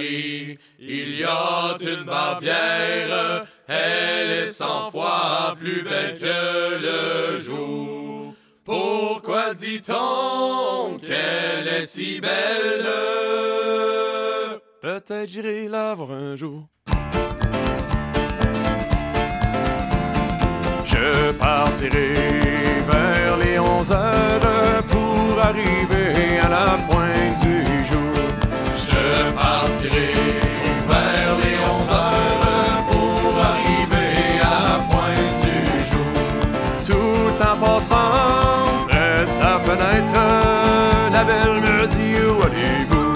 Il y a une barbière, elle est cent fois plus belle que le jour. Pourquoi dit-on qu'elle est si belle? Peut-être j'irai la voir un jour. Je partirai vers les 11 heures pour arriver à la pointe du jour. Je partirai vers les 11 heures pour arriver à la pointe du jour. Tout en passant près de sa fenêtre, la belle me dit où allez-vous?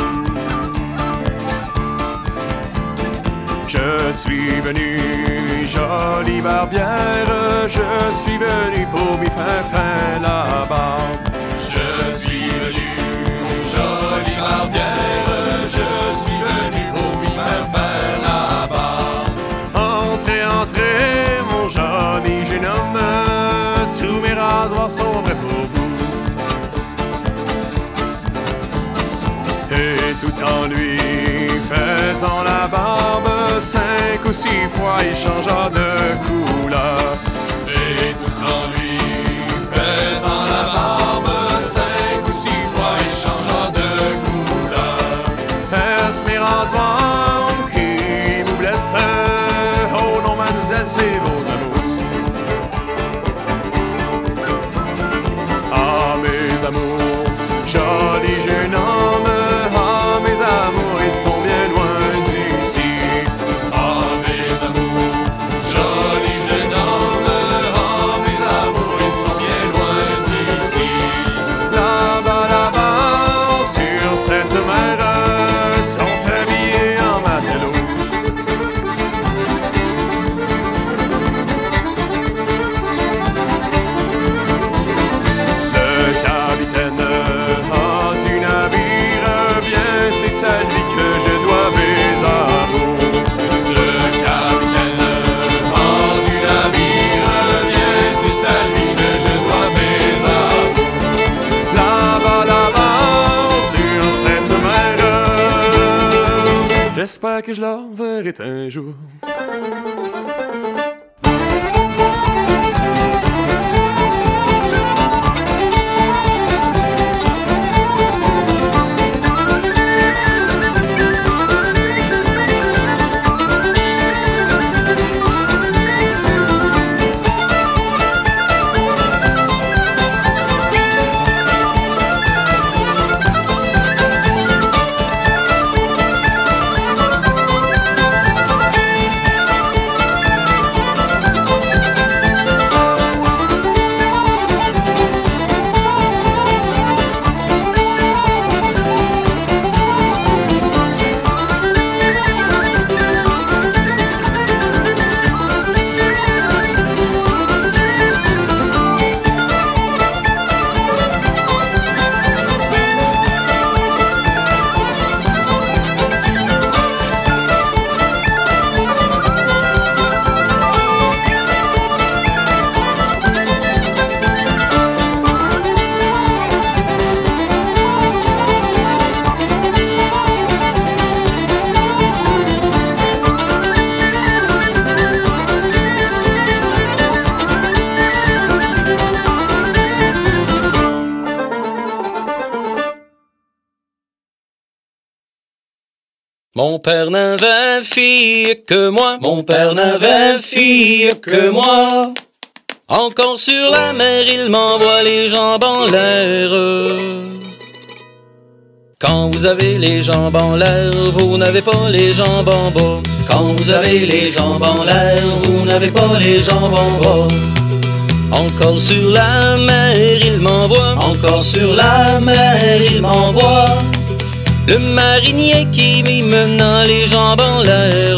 Je suis venu, jolie barbière, je suis venu pour m'y faire faire la barbe. Tous mes rasoirs sont prêts pour vous. Et tout en lui faisant la barbe, cinq ou six fois il changea de couleur. Et tout en lui faisant la barbe, cinq ou six fois il changea de couleur. Est-ce mes rasoirs qui vous blessent? Oh non, mademoiselle, c'est vos Johnny. J'espère que je la verrai un jour. Père n'avait fille que moi, mon père n'avait fille que moi. Encore sur la mer, il m'envoie les jambes en l'air. Quand vous avez les jambes en l'air, vous n'avez pas les jambes en bas. Quand vous avez les jambes en l'air, vous n'avez pas les jambes en bas. Encore sur la mer, il m'envoie. Encore sur la mer, il m'envoie. Le marinier qui m'y mena les jambes en l'air.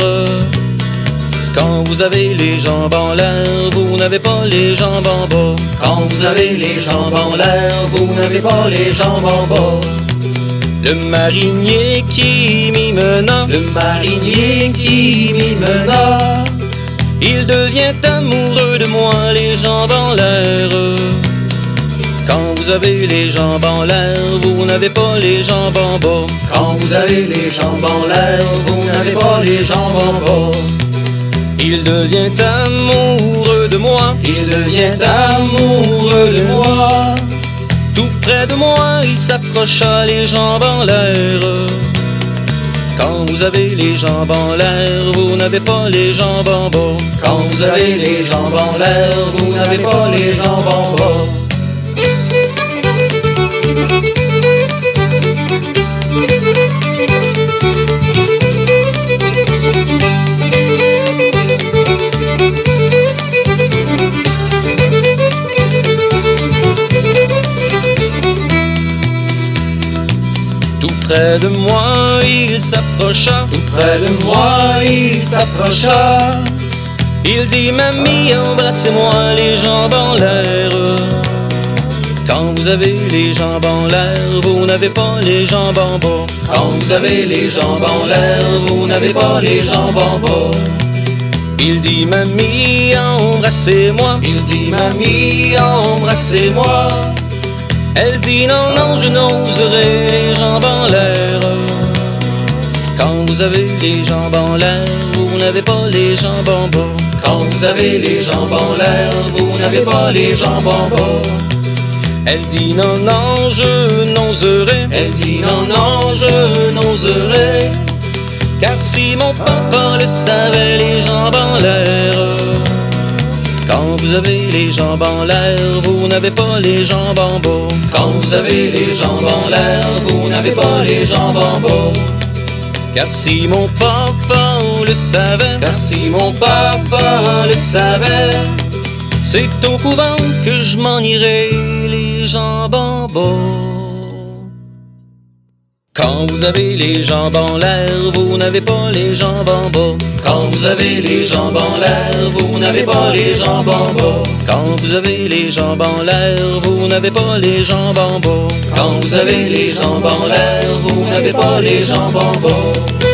Quand vous avez les jambes en l'air, vous n'avez pas les jambes en bas. Quand vous avez les jambes en l'air, vous n'avez pas les jambes en bas. Le marinier qui m'y mena, le marinier qui m'y mena, il devient amoureux de moi, les jambes en l'air. Vous avez les jambes en l'air, vous n'avez pas les jambes en bas. Quand vous avez les jambes en l'air, vous n'avez pas les jambes en bas. Il devient amoureux de moi, il devient amoureux de moi. Tout près de moi, il s'approcha les jambes en l'air. Quand vous avez les jambes en l'air, vous n'avez pas les jambes en bas. Quand vous avez les jambes en l'air, vous n'avez pas les jambes en bas. Près de moi, il s'approcha. Tout près de moi, il s'approcha. Il dit Mamie, embrassez-moi les jambes en l'air. Quand vous avez les jambes en l'air, vous n'avez pas les jambes en bas. Quand vous avez les jambes en l'air, vous n'avez pas les jambes en bas. Il dit Mamie, embrassez-moi. Il dit Mamie, embrassez-moi. Elle dit non, non, je n'oserai les jambes en l'air. Quand vous avez les jambes en l'air, vous n'avez pas les jambes en bas. Quand vous avez les jambes en l'air, vous n'avez pas les jambes en bas. Elle dit non, non, je n'oserai. Elle dit non, non, je n'oserai. Car si mon papa le savait, les jambes en l'air. Quand vous avez les jambes en l'air, vous n'avez pas les jambes en bas. Quand vous avez les jambes en l'air, vous n'avez pas les jambes en bas. Car si mon papa le savait, car si mon papa le savait, c'est au couvent que je m'en irai les jambes en bas. Quand vous avez les jambes en l'air, vous n'avez pas les jambes en bas. Quand vous avez les jambes en l'air, vous n'avez pas les jambes en bas. Quand vous avez les jambes en l'air, vous n'avez pas les jambes en bas. Quand vous avez les jambes en l'air, vous n'avez pas les jambes bas.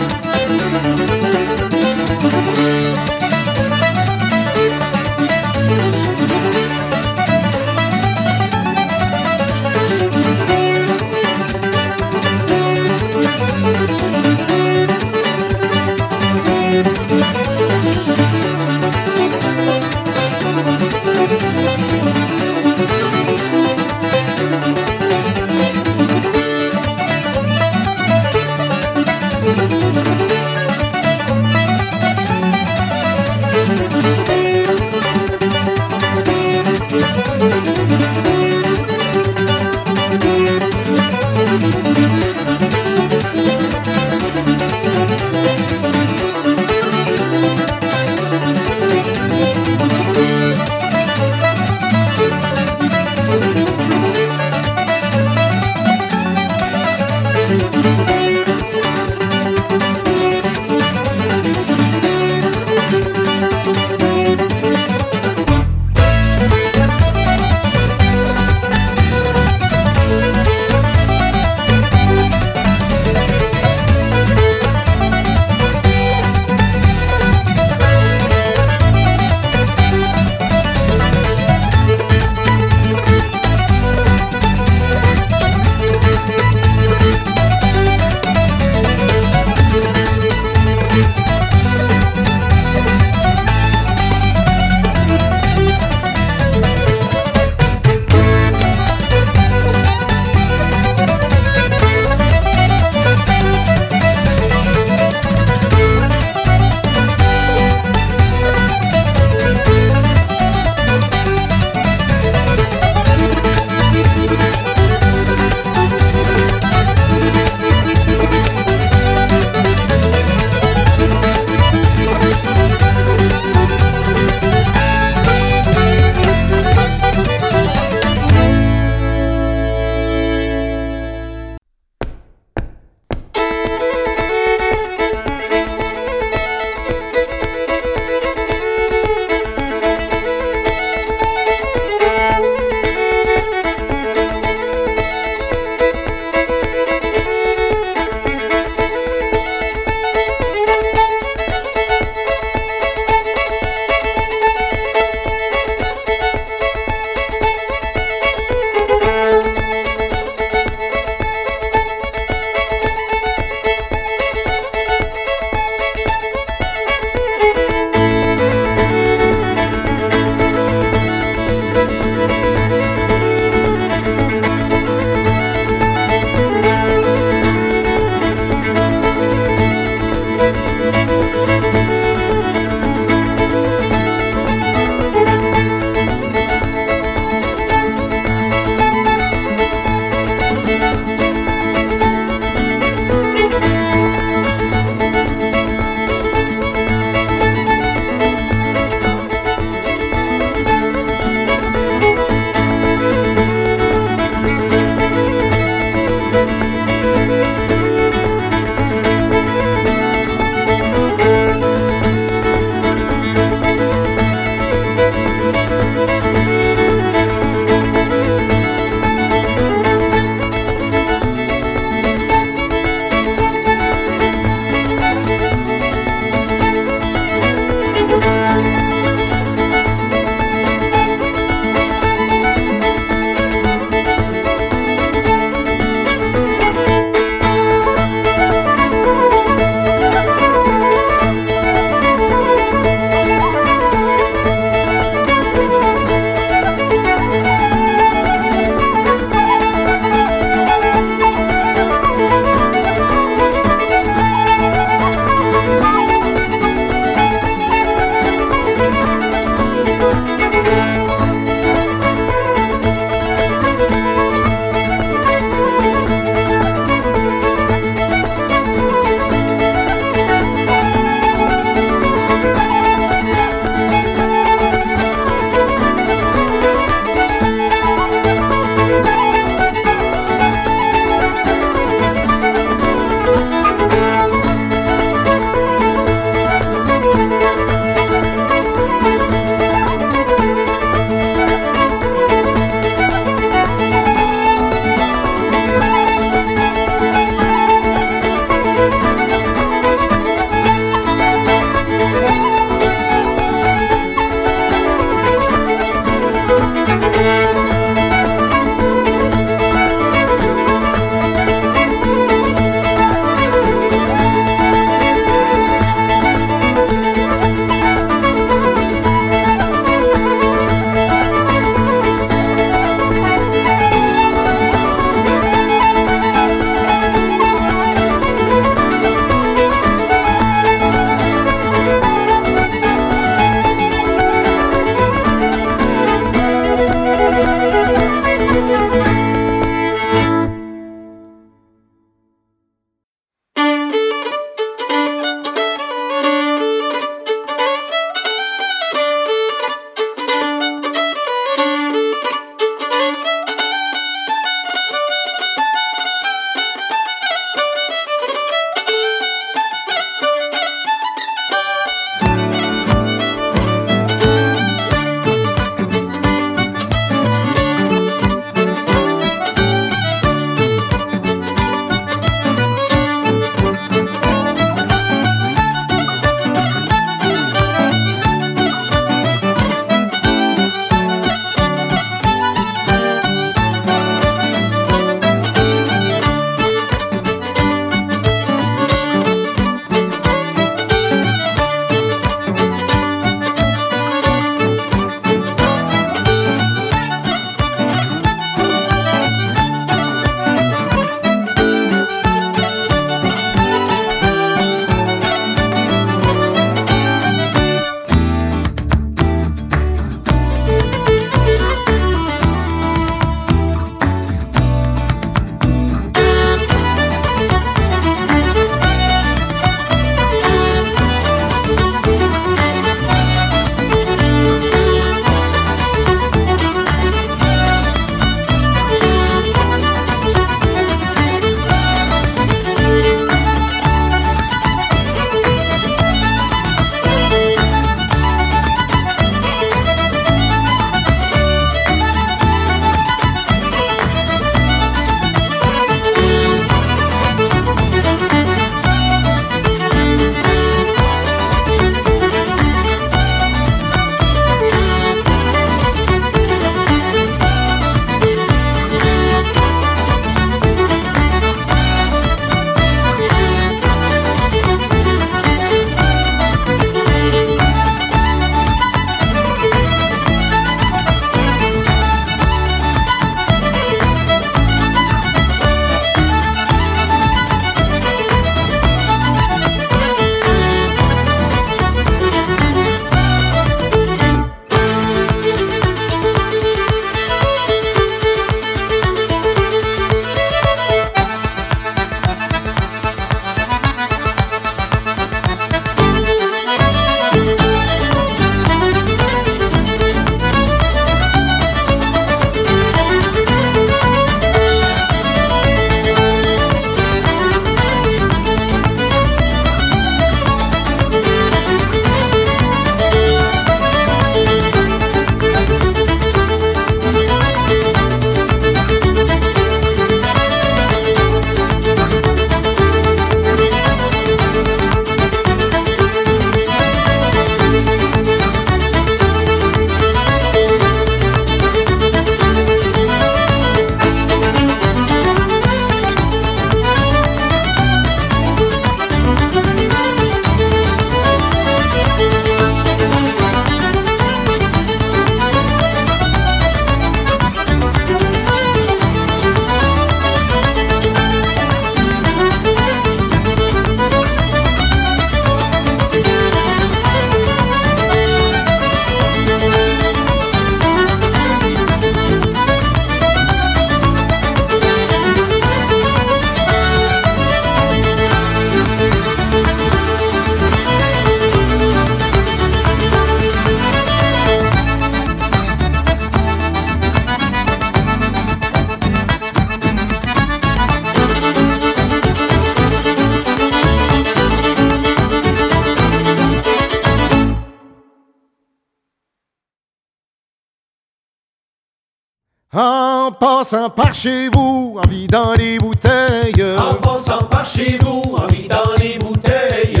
En passant par chez vous, en vidant les bouteilles. En passant par chez vous, en vidant les bouteilles.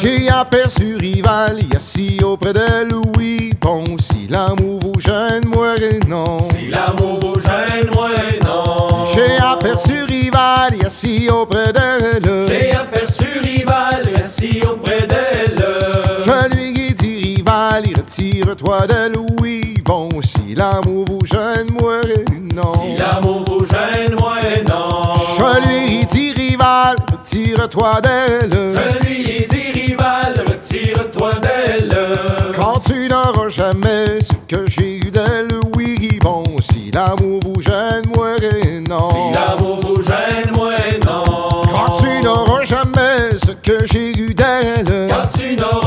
J'ai aperçu Rival assis auprès de Louis. Bon, si l'amour vous gêne, moi non. Si l'amour vous gêne, moi non. J'ai aperçu Rival assis auprès d'elle. J'ai aperçu Rival assis auprès d'elle. Je lui ai dit Rival, retire-toi de Louis. Bon, si l'amour vous gêne, moi non. Si l'amour vous gêne, moi non. Je lui ai dit Rival, retire-toi d'elle. Je lui ai dit Rival, retire-toi d'elle. Quand tu n'auras jamais ce que j'ai eu d'elle, oui, bon, si l'amour vous gêne, moi non. Si l'amour vous gêne, moi non. Quand tu n'auras jamais ce que j'ai eu d'elle. Quand tu n'auras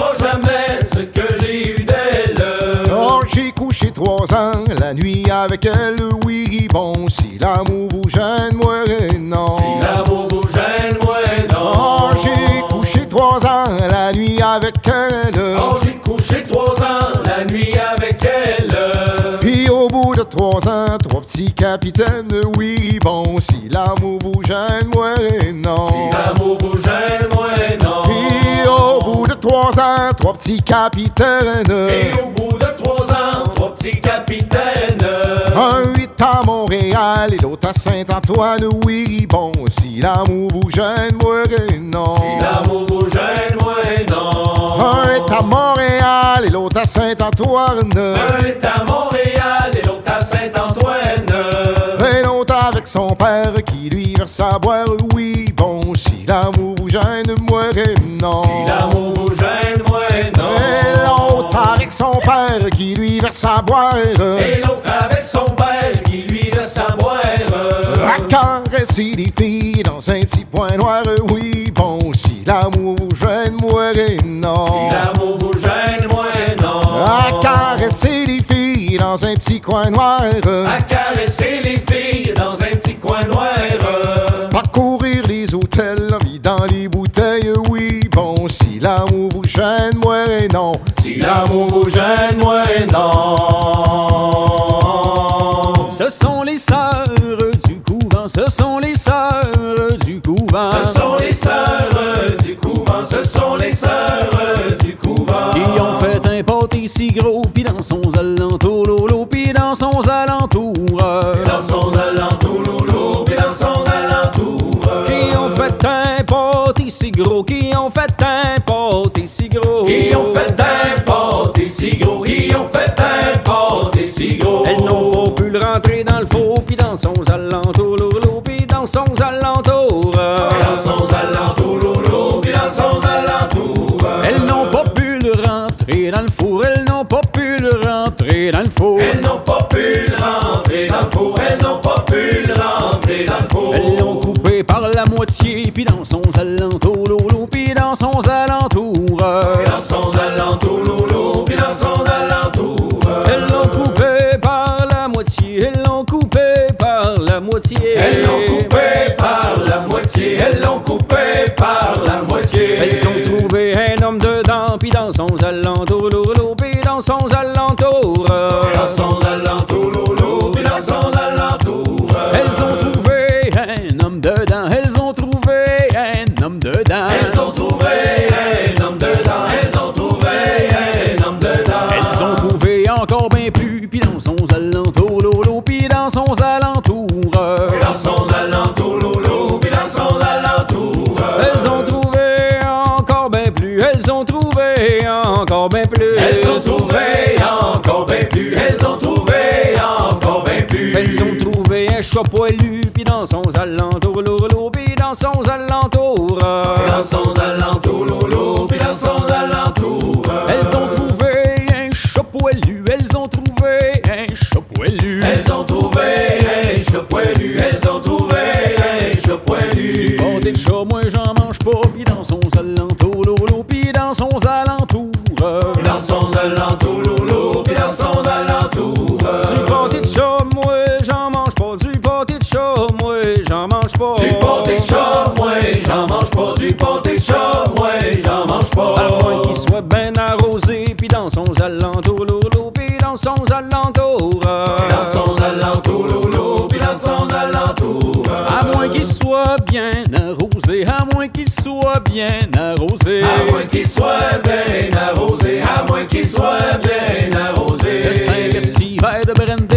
la nuit avec elle, oui, bon, si l'amour vous gêne, moi non. Si l'amour vous gêne, moi non. Oh, j'ai couché trois ans la nuit avec elle. Oh, j'ai couché trois ans la nuit avec elle. Puis au bout de trois ans, trois petits capitaines, oui, bon, si l'amour vous gêne, moi non. Si l'amour vous gêne, moi non. Puis au bout de trois ans, trois petits capitaines. Et au bout de trois ans, trois L'autre à Saint-Antoine, oui, bon, si l'amour vous gêne, moi non. Si l'amour vous gêne, moi non. Un est à Montréal et l'autre à Saint-Antoine. Un est à Montréal et l'autre à Saint-Antoine. Et l'autre avec son père qui lui verse à boire, oui, bon, si l'amour vous gêne, moi non. Si l'amour vous gêne, qui lui verse à boire. Et l'autre avec son père qui lui verse à boire. À caresser les filles dans un petit point noir, oui, bon, si l'amour vous gêne, moi non. Si l'amour vous gêne, moi non. À caresser les filles dans un petit coin noir. À caresser les filles dans un petit coin noir. Parcourir les hôtels non. Si l'amour vous gêne, moi non. Ce sont les sœurs du couvent, ce sont les sœurs du couvent. Ce sont les sœurs du couvent, ce sont les sœurs du couvent. Qui ont fait un pâté si gros, pis dans son alentour, lolo, pis dans son alentour. Dans son alentour, lolo, puis dans son alentour. Qui ont fait un pâté si gros, qui ont fait un pâté si gros. Qui ont fait un pâté si gros, qui ont fait un pâté si gros. Elles n'ont pas pu le rentrer dans le four, pis dans son alentour, lolo, pis dans son alentour. Dans son alentour, lolo, puis dans son alentour. Elles n'ont pas pu le rentrer dans le four, elles n'ont pas pu le rentrer dans le four. Elles n'ont pas pu le rentrer dans le four, elles n'ont pas pu le rentrer dans le four. Elles l'ont coupé par la moitié, puis dans son alentour, lolo, puis dans son alentour. Chat poilu, puis dans son alentour, lolo, puis dans son alentour. Pâté de chat, moi j'en mange pas. À moins qu'il soit bien arrosé, puis dans son alentour, lolo, puis dans son alentour. Dans son alentour, lolo, son alentour. À moins qu'il soit bien arrosé, à moins qu'il soit bien arrosé. À moins qu'il soit bien arrosé, à moins qu'il soit bien arrosé. De cinq à six verres de brandy,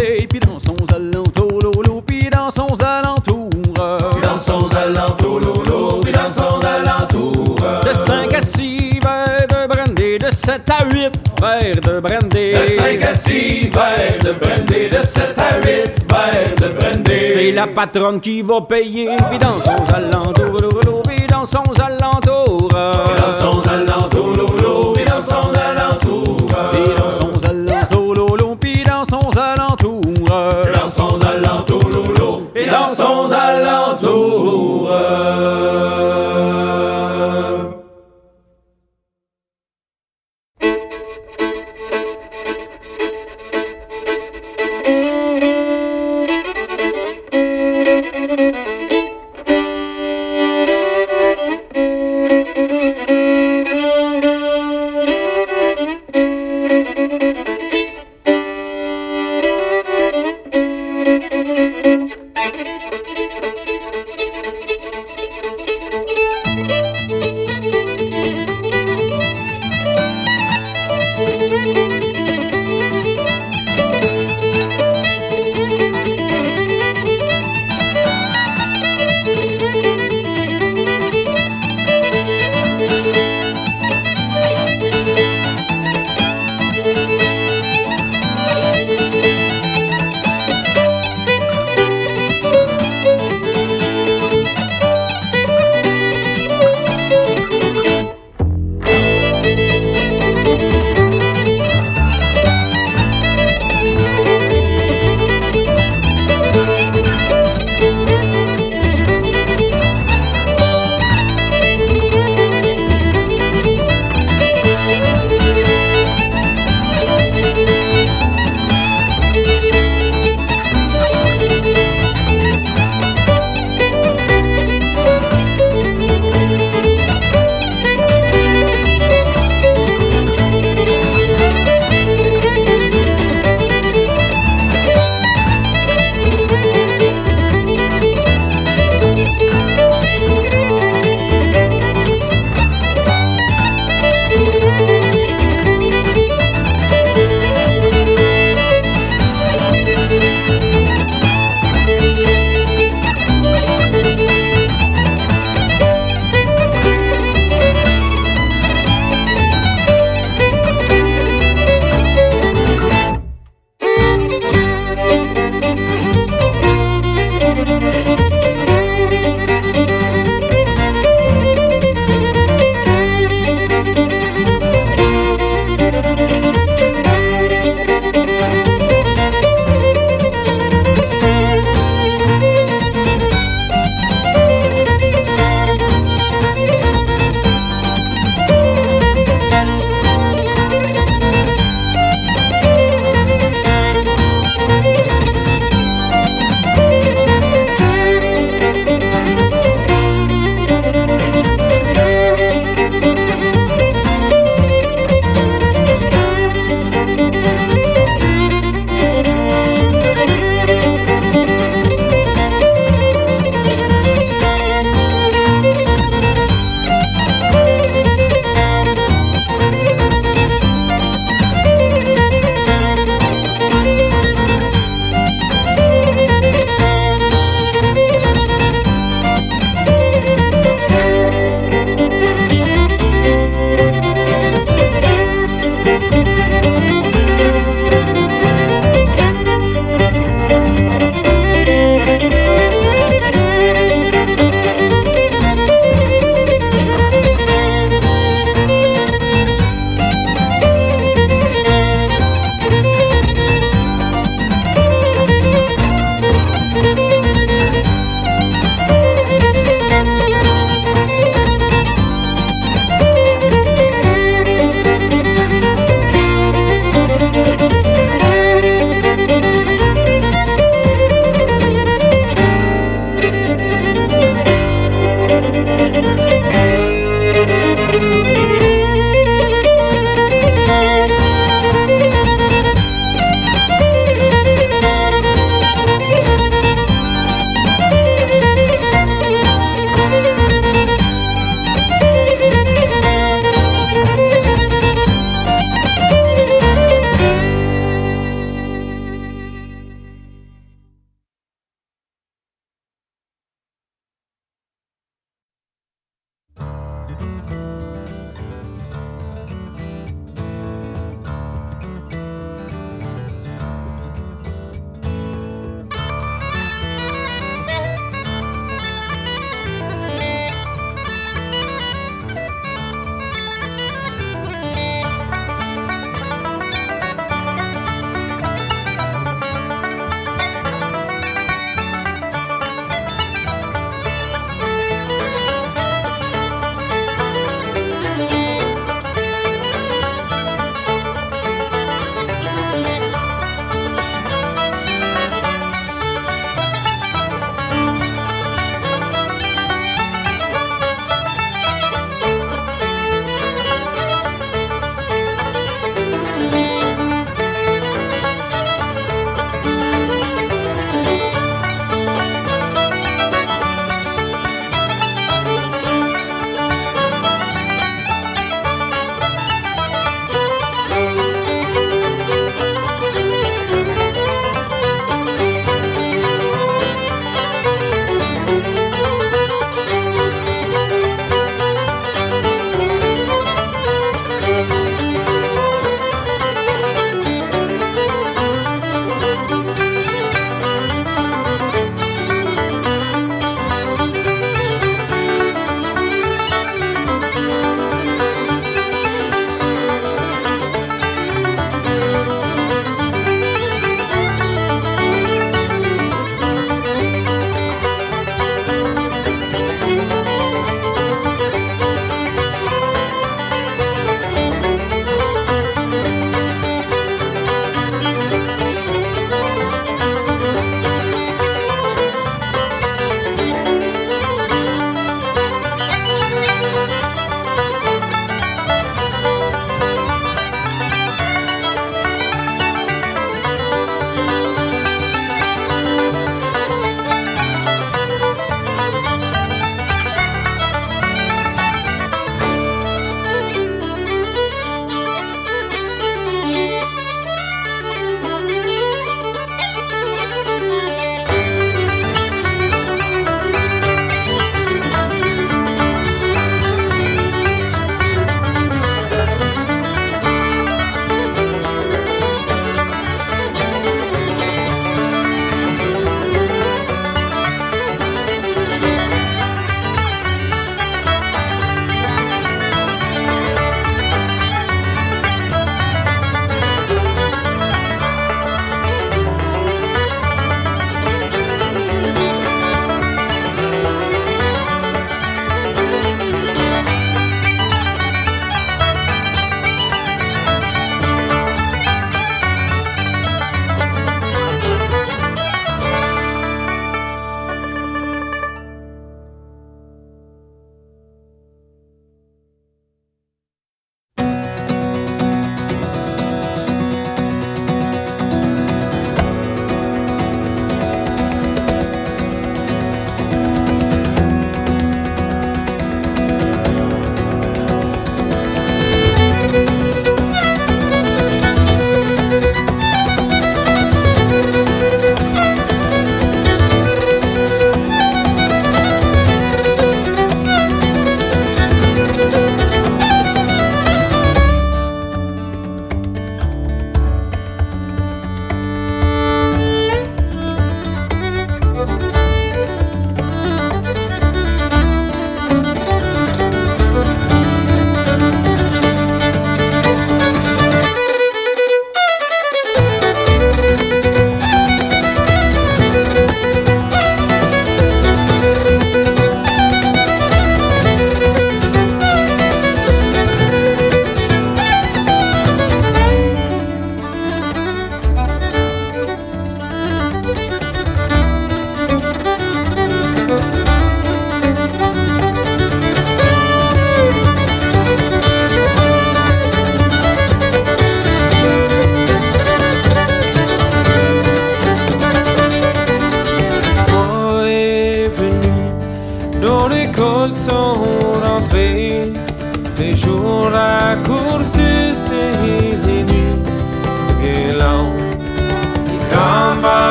7 à 8 verres de brandy. De 5 à 6 verres de brandy, de 7 à 8 verres de brandy. C'est la patronne qui va payer, puis dans son alentour, puis dans son alentour. Puis dans son alentour. Puis dans son alentour,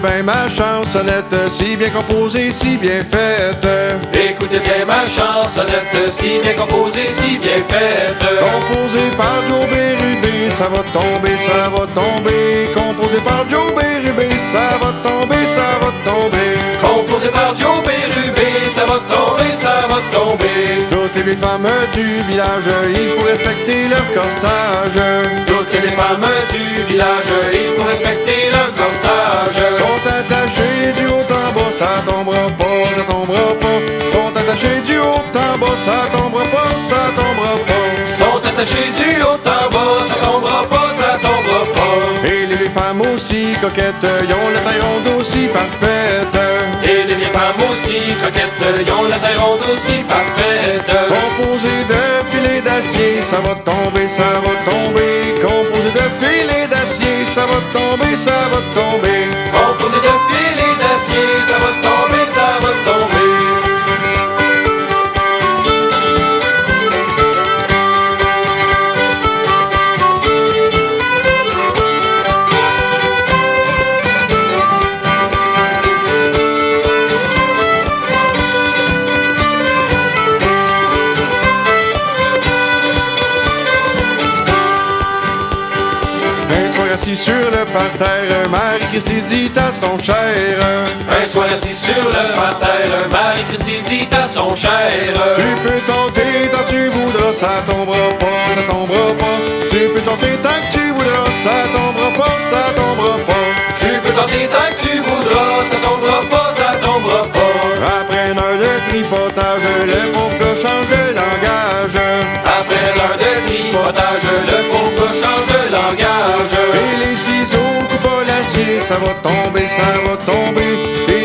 bien ma chansonnette, si bien composée, si bien faite. Écoutez bien ma chansonnette, si bien composée, si bien faite. Composée par Joe Bérubé, ça va tomber, ça va tomber. Composée par Joe Bérubé, ça va tomber, ça va tomber. Composée par Joe Bérubé, ça va tomber, ça va tomber. Toutes les femmes du village, il faut respecter leur corsage. Toutes les femmes du village, il faut respecter leur corsage. Sont attachées du haut en bas, ça tombera pas, ça tombera pas. Sont attachées du haut en bas, ça tombera pas, ça tombera pas. Sont attachés du haut en bas, ça tombera pas, ça tombera pas. Et vieilles femmes aussi coquettes, ils ont la taille ronde aussi parfaite. Et les vieilles femmes aussi coquettes, ils ont la taille ronde aussi parfaite. Composé de filets d'acier, ça va tomber, ça va tomber. Composé de filets d'acier, ça va tomber, ça va tomber. Sur le parterre, Marie-Christie dit à son cher. Un soir assis sur le parterre, Marie-Christie dit à son cher. Tu peux tenter tant que tu voudras, ça tombera pas, ça tombera pas. Tu peux tenter tant que tu voudras, ça tombera pas, ça tombera pas. Tu peux tenter tant que tu voudras, ça tombera pas, ça tombera pas. Après une heure de tripotage, le pauvre change de langage. Après l'heure de tripotage, le pauvre change de langage. Et les ciseaux coupent l'acier, ça va tomber, ça va tomber.